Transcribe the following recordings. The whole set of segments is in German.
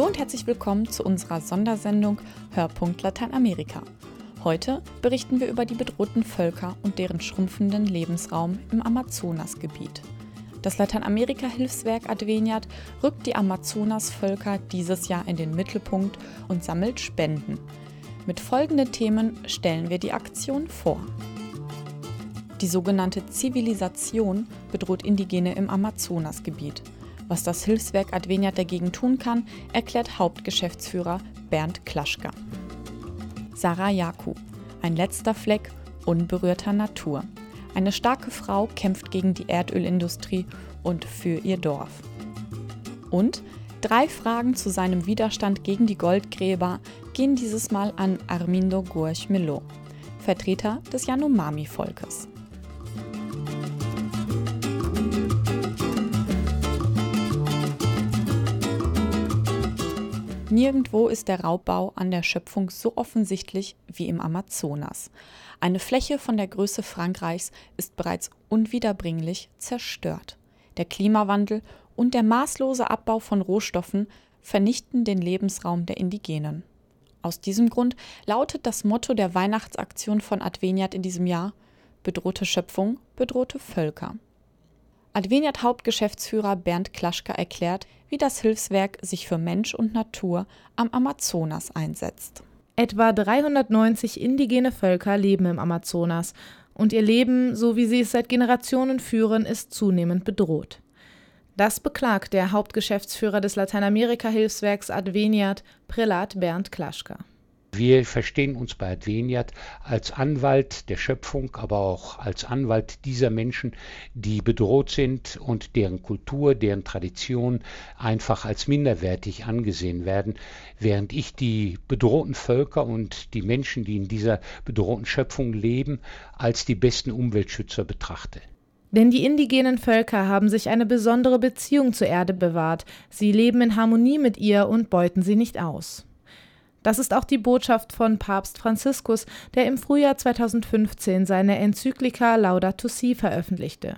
Hallo und herzlich willkommen zu unserer Sondersendung Hörpunkt Lateinamerika. Heute berichten wir über die bedrohten Völker und deren schrumpfenden Lebensraum im Amazonasgebiet. Das Lateinamerika-Hilfswerk Adveniat rückt die Amazonasvölker dieses Jahr in den Mittelpunkt und sammelt Spenden. Mit folgenden Themen stellen wir die Aktion vor. Die sogenannte Zivilisation bedroht Indigene im Amazonasgebiet. Was das Hilfswerk Adveniat dagegen tun kann, erklärt Hauptgeschäftsführer Bernd Klaschka. Sarah Jaku, ein letzter Fleck unberührter Natur. Eine starke Frau kämpft gegen die Erdölindustrie und für ihr Dorf. Und drei Fragen zu seinem Widerstand gegen die Goldgräber gehen dieses Mal an Armindo Guerch Melo, Vertreter des Yanomami-Volkes. Nirgendwo ist der Raubbau an der Schöpfung so offensichtlich wie im Amazonas. Eine Fläche von der Größe Frankreichs ist bereits unwiederbringlich zerstört. Der Klimawandel und der maßlose Abbau von Rohstoffen vernichten den Lebensraum der Indigenen. Aus diesem Grund lautet das Motto der Weihnachtsaktion von Adveniat in diesem Jahr Bedrohte Schöpfung, bedrohte Völker. Adveniat Hauptgeschäftsführer Bernd Klaschka erklärt, wie das Hilfswerk sich für Mensch und Natur am Amazonas einsetzt. Etwa 390 indigene Völker leben im Amazonas und ihr Leben, so wie sie es seit Generationen führen, ist zunehmend bedroht. Das beklagt der Hauptgeschäftsführer des Lateinamerika-Hilfswerks Adveniat, Prälat Bernd Klaschka. Wir verstehen uns bei Adveniat als Anwalt der Schöpfung, aber auch als Anwalt dieser Menschen, die bedroht sind und deren Kultur, deren Tradition einfach als minderwertig angesehen werden, während ich die bedrohten Völker und die Menschen, die in dieser bedrohten Schöpfung leben, als die besten Umweltschützer betrachte. Denn die indigenen Völker haben sich eine besondere Beziehung zur Erde bewahrt, sie leben in Harmonie mit ihr und beuten sie nicht aus. Das ist auch die Botschaft von Papst Franziskus, der im Frühjahr 2015 seine Enzyklika Laudato Si veröffentlichte.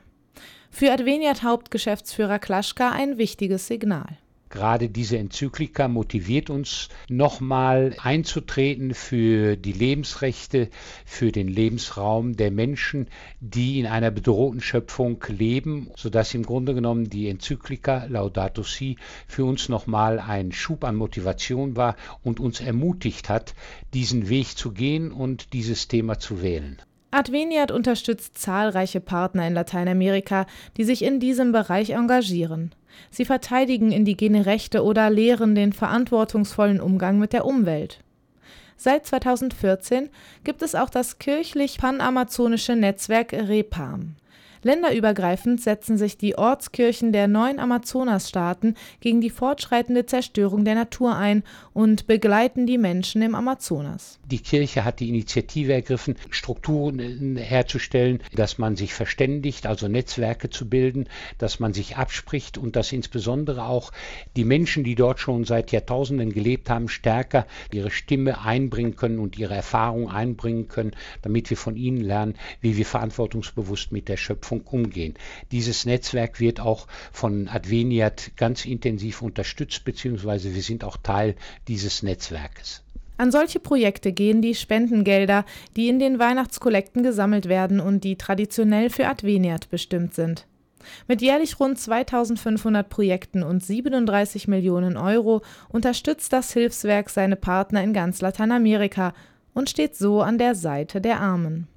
Für Adveniat Hauptgeschäftsführer Klaschka ein wichtiges Signal. Gerade diese Enzyklika motiviert uns, nochmal einzutreten für die Lebensrechte, für den Lebensraum der Menschen, die in einer bedrohten Schöpfung leben, sodass im Grunde genommen die Enzyklika Laudato Si für uns nochmal ein Schub an Motivation war und uns ermutigt hat, diesen Weg zu gehen und dieses Thema zu wählen. Adveniat unterstützt zahlreiche Partner in Lateinamerika, die sich in diesem Bereich engagieren. Sie verteidigen indigene Rechte oder lehren den verantwortungsvollen Umgang mit der Umwelt. Seit 2014 gibt es auch das kirchlich-panamazonische Netzwerk REPAM. Länderübergreifend setzen sich die Ortskirchen der neun Amazonasstaaten gegen die fortschreitende Zerstörung der Natur ein und begleiten die Menschen im Amazonas. Die Kirche hat die Initiative ergriffen, Strukturen herzustellen, dass man sich verständigt, also Netzwerke zu bilden, dass man sich abspricht und dass insbesondere auch die Menschen, die dort schon seit Jahrtausenden gelebt haben, stärker ihre Stimme einbringen können und ihre Erfahrung einbringen können, damit wir von ihnen lernen, wie wir verantwortungsbewusst mit der Schöpfung Mobilfunk umgehen. Dieses Netzwerk wird auch von Adveniat ganz intensiv unterstützt, beziehungsweise wir sind auch Teil dieses Netzwerkes. An solche Projekte gehen die Spendengelder, die in den Weihnachtskollekten gesammelt werden und die traditionell für Adveniat bestimmt sind. Mit jährlich rund 2500 Projekten und 37 Millionen Euro unterstützt das Hilfswerk seine Partner in ganz Lateinamerika und steht so an der Seite der Armen.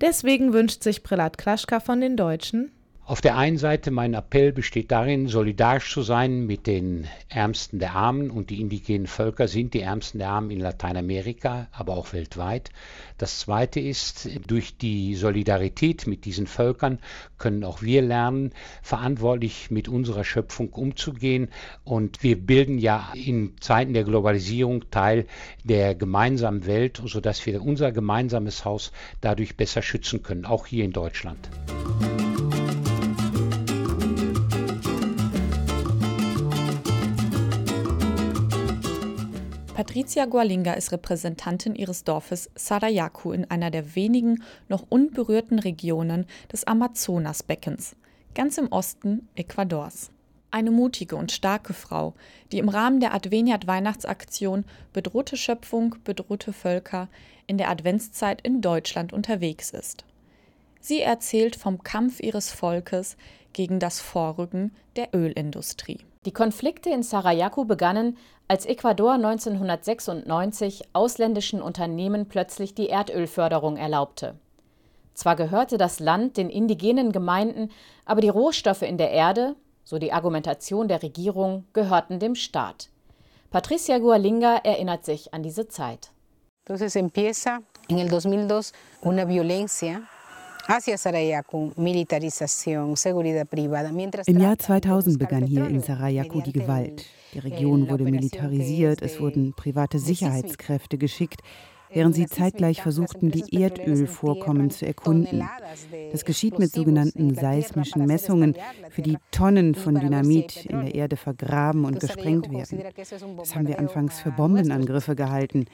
Deswegen wünscht sich Prälat Klaschka von den Deutschen auf der einen Seite mein Appell besteht darin, solidarisch zu sein mit den Ärmsten der Armen und die indigenen Völker sind die Ärmsten der Armen in Lateinamerika, aber auch weltweit. Das Zweite ist, durch die Solidarität mit diesen Völkern können auch wir lernen, verantwortlich mit unserer Schöpfung umzugehen und wir bilden ja in Zeiten der Globalisierung Teil der gemeinsamen Welt, sodass wir unser gemeinsames Haus dadurch besser schützen können, auch hier in Deutschland. Patricia Gualinga ist Repräsentantin ihres Dorfes Sarayaku in einer der wenigen noch unberührten Regionen des Amazonasbeckens, ganz im Osten Ecuadors. Eine mutige und starke Frau, die im Rahmen der Adveniat Weihnachtsaktion Bedrohte Schöpfung, bedrohte Völker in der Adventszeit in Deutschland unterwegs ist. Sie erzählt vom Kampf ihres Volkes gegen das Vorrücken der Ölindustrie. Die Konflikte in Sarajevo begannen, als Ecuador 1996 ausländischen Unternehmen plötzlich die Erdölförderung erlaubte. Zwar gehörte das Land den indigenen Gemeinden, aber die Rohstoffe in der Erde, so die Argumentation der Regierung, gehörten dem Staat. Patricia Gualinga erinnert sich an diese Zeit. Entonces empieza en el 2002 una violencia im Jahr 2000 begann hier in Sarajevo die Gewalt. Die Region wurde militarisiert, es wurden private Sicherheitskräfte geschickt, während sie zeitgleich versuchten, die Erdölvorkommen zu erkunden. Das geschieht mit sogenannten seismischen Messungen, für die Tonnen von Dynamit in der Erde vergraben und gesprengt werden. Das haben wir anfangs für Bombenangriffe gehalten.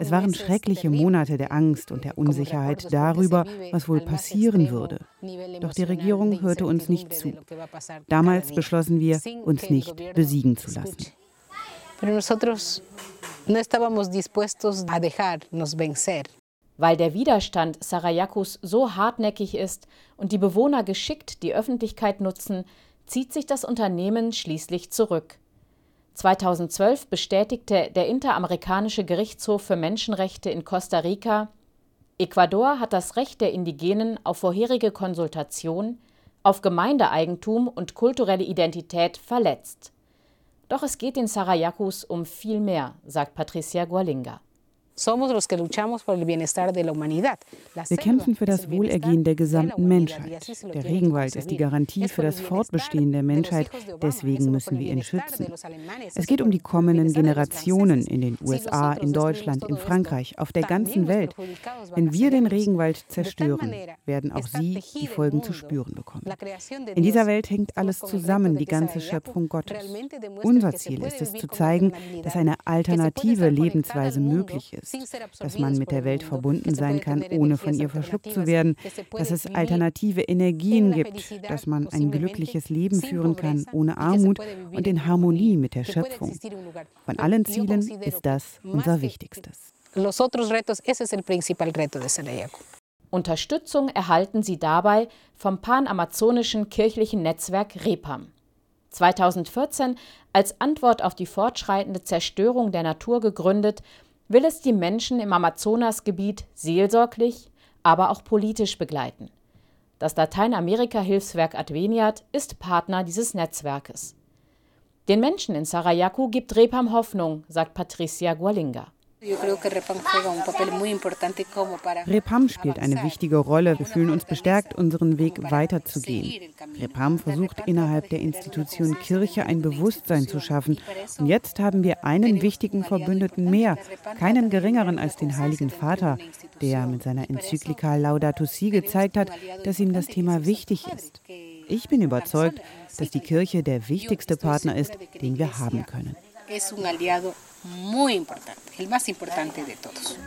Es waren schreckliche Monate der Angst und der Unsicherheit darüber, was wohl passieren würde. Doch die Regierung hörte uns nicht zu. Damals beschlossen wir, uns nicht besiegen zu lassen. Pero nosotros no estábamos dispuestos a dejarnos vencer. Weil der Widerstand Sarajacos so hartnäckig ist und die Bewohner geschickt die Öffentlichkeit nutzen, zieht sich das Unternehmen schließlich zurück. 2012 bestätigte der Interamerikanische Gerichtshof für Menschenrechte in Costa Rica, Ecuador hat das Recht der Indigenen auf vorherige Konsultation, auf Gemeindeeigentum und kulturelle Identität verletzt. Doch es geht den Sarayakus um viel mehr, sagt Patricia Gualinga. Wir kämpfen für das Wohlergehen der gesamten Menschheit. Der Regenwald ist die Garantie für das Fortbestehen der Menschheit, deswegen müssen wir ihn schützen. Es geht um die kommenden Generationen in den USA, in Deutschland, in Frankreich, auf der ganzen Welt. Wenn wir den Regenwald zerstören, werden auch sie die Folgen zu spüren bekommen. In dieser Welt hängt alles zusammen, die ganze Schöpfung Gottes. Unser Ziel ist es zu zeigen, dass eine alternative Lebensweise möglich ist ist, dass man mit der Welt verbunden sein kann, ohne von ihr verschluckt zu werden, dass es alternative Energien gibt, dass man ein glückliches Leben führen kann, ohne Armut und in Harmonie mit der Schöpfung. Von allen Zielen ist das unser wichtigstes. Unterstützung erhalten sie dabei vom panamazonischen kirchlichen Netzwerk REPAM. 2014 als Antwort auf die fortschreitende Zerstörung der Natur gegründet will es die Menschen im Amazonasgebiet seelsorglich, aber auch politisch begleiten. Das Lateinamerika-Hilfswerk Adveniat ist Partner dieses Netzwerkes. Den Menschen in Sarayaku gibt Repam Hoffnung, sagt Patricia Gualinga. Repam spielt eine wichtige Rolle. Wir fühlen uns bestärkt, unseren Weg weiterzugehen. Repam versucht innerhalb der Institution Kirche ein Bewusstsein zu schaffen. Und jetzt haben wir einen wichtigen Verbündeten mehr, keinen geringeren als den Heiligen Vater, der mit seiner Enzyklika Laudato Si gezeigt hat, dass ihm das Thema wichtig ist. Ich bin überzeugt, dass die Kirche der wichtigste Partner ist, den wir haben können muy importante, el más importante de todos.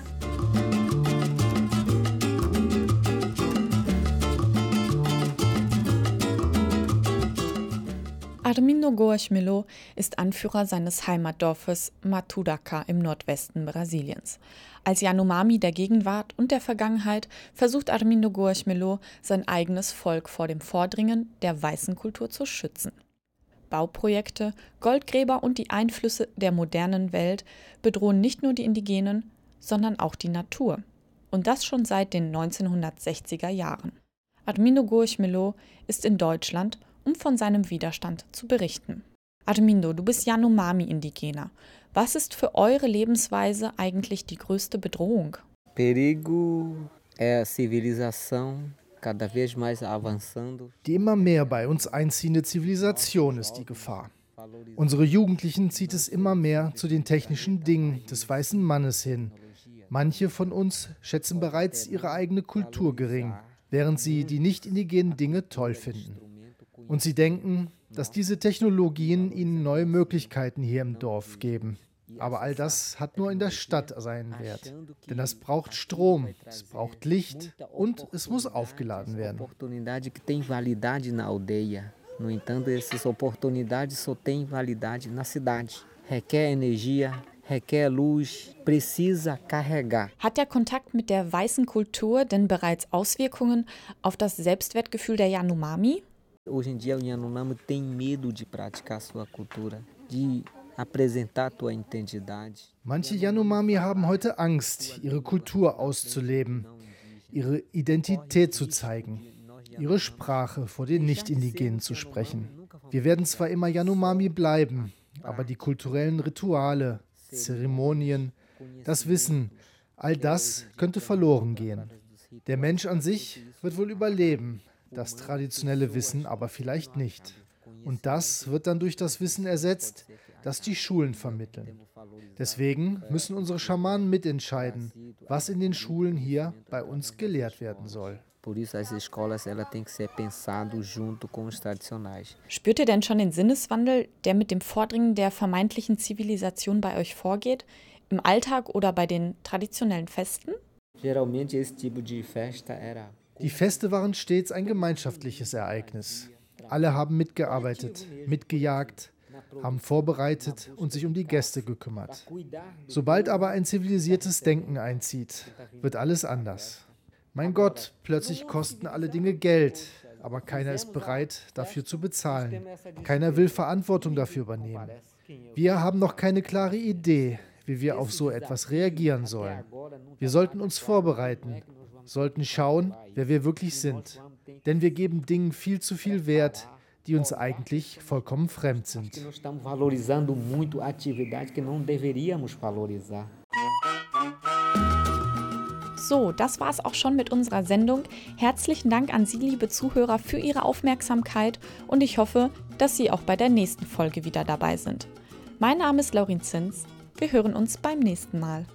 Armindo Goes Melo ist Anführer seines Heimatdorfes Matudaka im Nordwesten Brasiliens. Als Yanomami der Gegenwart und der Vergangenheit versucht Armindo Goes Melo sein eigenes Volk vor dem Vordringen der weißen Kultur zu schützen. Bauprojekte, Goldgräber und die Einflüsse der modernen Welt bedrohen nicht nur die Indigenen, sondern auch die Natur. Und das schon seit den 1960er Jahren. Armindo Goich-Melo ist in Deutschland, um von seinem Widerstand zu berichten. Armindo, du bist Yanomami-Indigener. Was ist für eure Lebensweise eigentlich die größte Bedrohung? Perigo é a civilização die immer mehr bei uns einziehende Zivilisation ist die Gefahr. Unsere Jugendlichen zieht es immer mehr zu den technischen Dingen des weißen Mannes hin. Manche von uns schätzen bereits ihre eigene Kultur gering, während sie die nicht indigenen Dinge toll finden. Und sie denken, dass diese Technologien ihnen neue Möglichkeiten hier im Dorf geben. Aber all das hat nur in der Stadt seinen Wert. Denn es braucht Strom, es braucht Licht und es muss aufgeladen werden. No entanto, essas oportunidades só têm validade na cidade. Requer energia, requer luz, precisa carregar. Hat der Kontakt mit der weißen Kultur denn bereits Auswirkungen auf das Selbstwertgefühl der Yanomami? Hoje em dia o Yanomami tem medo de praticar sua cultura, de apresentar tua identidade. Manche Yanomami haben heute Angst, ihre Kultur auszuleben, ihre Identität zu zeigen, ihre Sprache vor den Nicht-Indigenen zu sprechen. Wir werden zwar immer Yanomami bleiben, aber die kulturellen Rituale, Zeremonien, das Wissen, all das könnte verloren gehen. Der Mensch an sich wird wohl überleben, das traditionelle Wissen aber vielleicht nicht. Und das wird dann durch das Wissen ersetzt, das die Schulen vermitteln. Deswegen müssen unsere Schamanen mitentscheiden, was in den Schulen hier bei uns gelehrt werden soll. Spürt ihr denn schon den Sinneswandel, der mit dem Vordringen der vermeintlichen Zivilisation bei euch vorgeht, im Alltag oder bei den traditionellen Festen? Die Feste waren stets ein gemeinschaftliches Ereignis. Alle haben mitgearbeitet, mitgejagt, haben vorbereitet und sich um die Gäste gekümmert. Sobald aber ein zivilisiertes Denken einzieht, wird alles anders. Mein Gott, plötzlich kosten alle Dinge Geld, aber keiner ist bereit, dafür zu bezahlen. Keiner will Verantwortung dafür übernehmen. Wir haben noch keine klare Idee, wie wir auf so etwas reagieren sollen. Wir sollten uns vorbereiten, sollten schauen, wer wir wirklich sind. Denn wir geben Dingen viel zu viel Wert, die uns eigentlich vollkommen fremd sind. So, das war es auch schon mit unserer Sendung. Herzlichen Dank an Sie, liebe Zuhörer, für Ihre Aufmerksamkeit und ich hoffe, dass Sie auch bei der nächsten Folge wieder dabei sind. Mein Name ist Laurin Zins. Wir hören uns beim nächsten Mal.